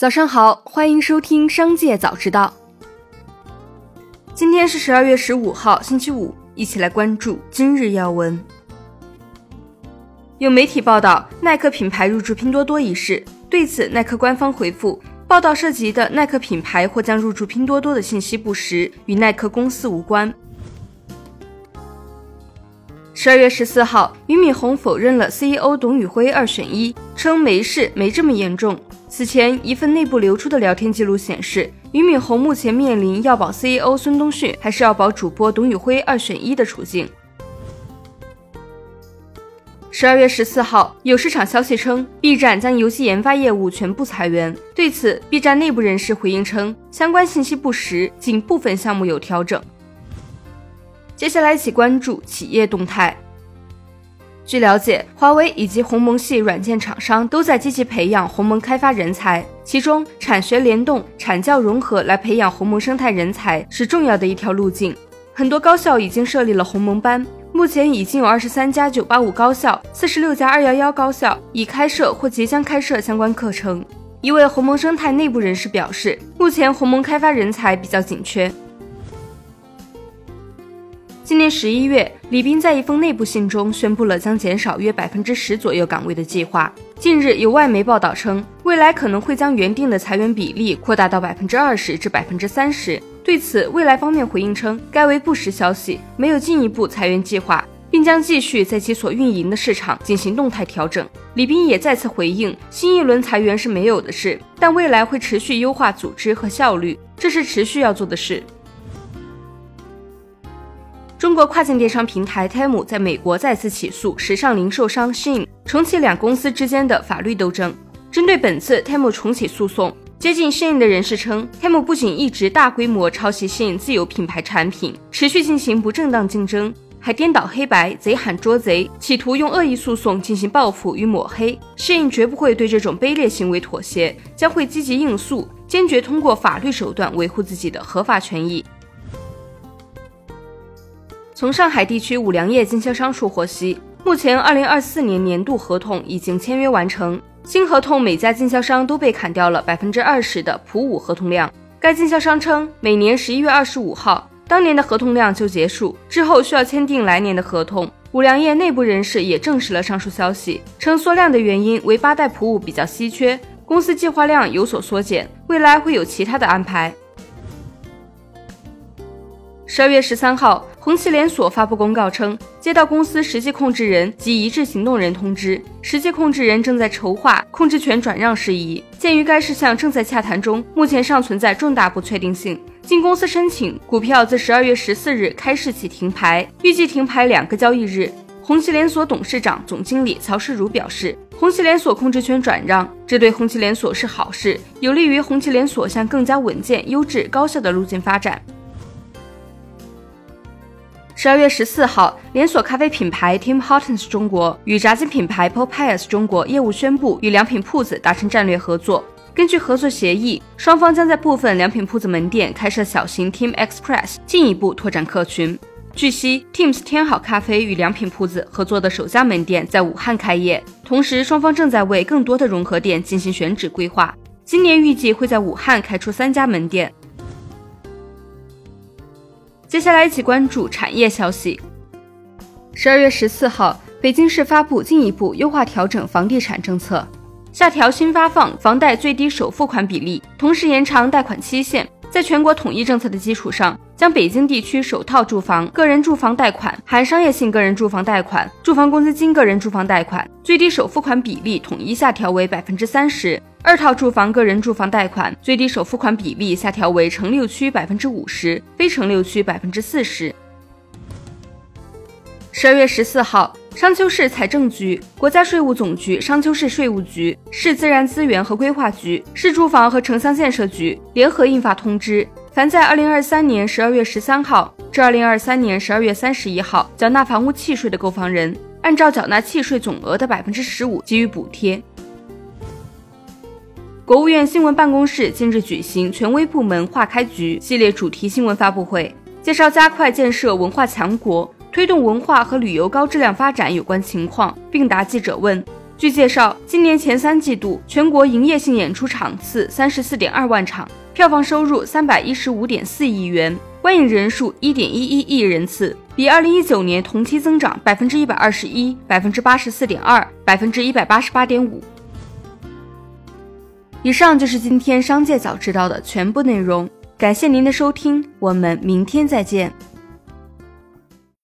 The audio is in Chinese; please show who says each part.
Speaker 1: 早上好，欢迎收听《商界早知道》。今天是十二月十五号，星期五，一起来关注今日要闻。有媒体报道耐克品牌入驻拼多多一事，对此，耐克官方回复：报道涉及的耐克品牌或将入驻拼多多的信息不实，与耐克公司无关。十二月十四号，俞敏洪否认了 CEO 董宇辉二选一，称没事，没这么严重。此前，一份内部流出的聊天记录显示，俞敏洪目前面临要保 CEO 孙东旭，还是要保主播董宇辉二选一的处境。十二月十四号，有市场消息称，B 站将游戏研发业务全部裁员。对此，B 站内部人士回应称，相关信息不实，仅部分项目有调整。接下来一起关注企业动态。据了解，华为以及鸿蒙系软件厂商都在积极培养鸿蒙开发人才，其中产学联动、产教融合来培养鸿蒙生态人才是重要的一条路径。很多高校已经设立了鸿蒙班，目前已经有二十三家985高校、四十六家211高校已开设或即将开设相关课程。一位鸿蒙生态内部人士表示，目前鸿蒙开发人才比较紧缺。今年十一月，李斌在一封内部信中宣布了将减少约百分之十左右岗位的计划。近日，有外媒报道称，未来可能会将原定的裁员比例扩大到百分之二十至百分之三十。对此，未来方面回应称，该为不实消息，没有进一步裁员计划，并将继续在其所运营的市场进行动态调整。李斌也再次回应，新一轮裁员是没有的事，但未来会持续优化组织和效率，这是持续要做的事。中国跨境电商平台 Temu 在美国再次起诉时尚零售商 Shein，重启两公司之间的法律斗争。针对本次 Temu 重启诉讼，接近 Shein 的人士称，Temu 不仅一直大规模抄袭 Shein 自有品牌产品，持续进行不正当竞争，还颠倒黑白、贼喊捉贼，企图用恶意诉讼进行报复与抹黑。Shein 绝不会对这种卑劣行为妥协，将会积极应诉，坚决通过法律手段维护自己的合法权益。从上海地区五粮液经销商处获悉，目前二零二四年年度合同已经签约完成，新合同每家经销商都被砍掉了百分之二十的普五合同量。该经销商称，每年十一月二十五号，当年的合同量就结束，之后需要签订来年的合同。五粮液内部人士也证实了上述消息，称缩量的原因为八代普五比较稀缺，公司计划量有所缩减，未来会有其他的安排。十二月十三号，红旗连锁发布公告称，接到公司实际控制人及一致行动人通知，实际控制人正在筹划控制权转让事宜。鉴于该事项正在洽谈中，目前尚存在重大不确定性。经公司申请，股票自十二月十四日开市起停牌，预计停牌两个交易日。红旗连锁董事长、总经理曹世儒表示，红旗连锁控制权转让，这对红旗连锁是好事，有利于红旗连锁向更加稳健、优质、高效的路径发展。十二月十四号，连锁咖啡品牌 Tim Hortons 中国与炸鸡品牌 Popeyes 中国业务宣布与良品铺子达成战略合作。根据合作协议，双方将在部分良品铺子门店开设小型 Tim Express，进一步拓展客群。据悉，Tim's 天好咖啡与良品铺子合作的首家门店在武汉开业，同时双方正在为更多的融合店进行选址规划。今年预计会在武汉开出三家门店。接下来一起关注产业消息。十二月十四号，北京市发布进一步优化调整房地产政策，下调新发放房贷最低首付款比例，同时延长贷款期限。在全国统一政策的基础上，将北京地区首套住房个人住房贷款含商业性个人住房贷款、住房公积金个人住房贷款最低首付款比例统一下调为百分之三十。二套住房个人住房贷款最低首付款比例下调为城六区百分之五十，非城六区百分之四十。十二月十四号，商丘市财政局、国家税务总局商丘市税务局、市自然资源和规划局、市住房和城乡建设局联合印发通知，凡在二零二三年十二月十三号至二零二三年十二月三十一号缴纳房屋契税的购房人，按照缴纳契税总额的百分之十五给予补贴。国务院新闻办公室近日举行权威部门化开局系列主题新闻发布会，介绍加快建设文化强国、推动文化和旅游高质量发展有关情况，并答记者问。据介绍，今年前三季度全国营业性演出场次三十四点二万场，票房收入三百一十五点四亿元，观影人数一点一一亿人次，比二零一九年同期增长百分之一百二十一、百分之八十四点二、百分之一百八十八点五。以上就是今天商界早知道的全部内容，感谢您的收听，我们明天再见。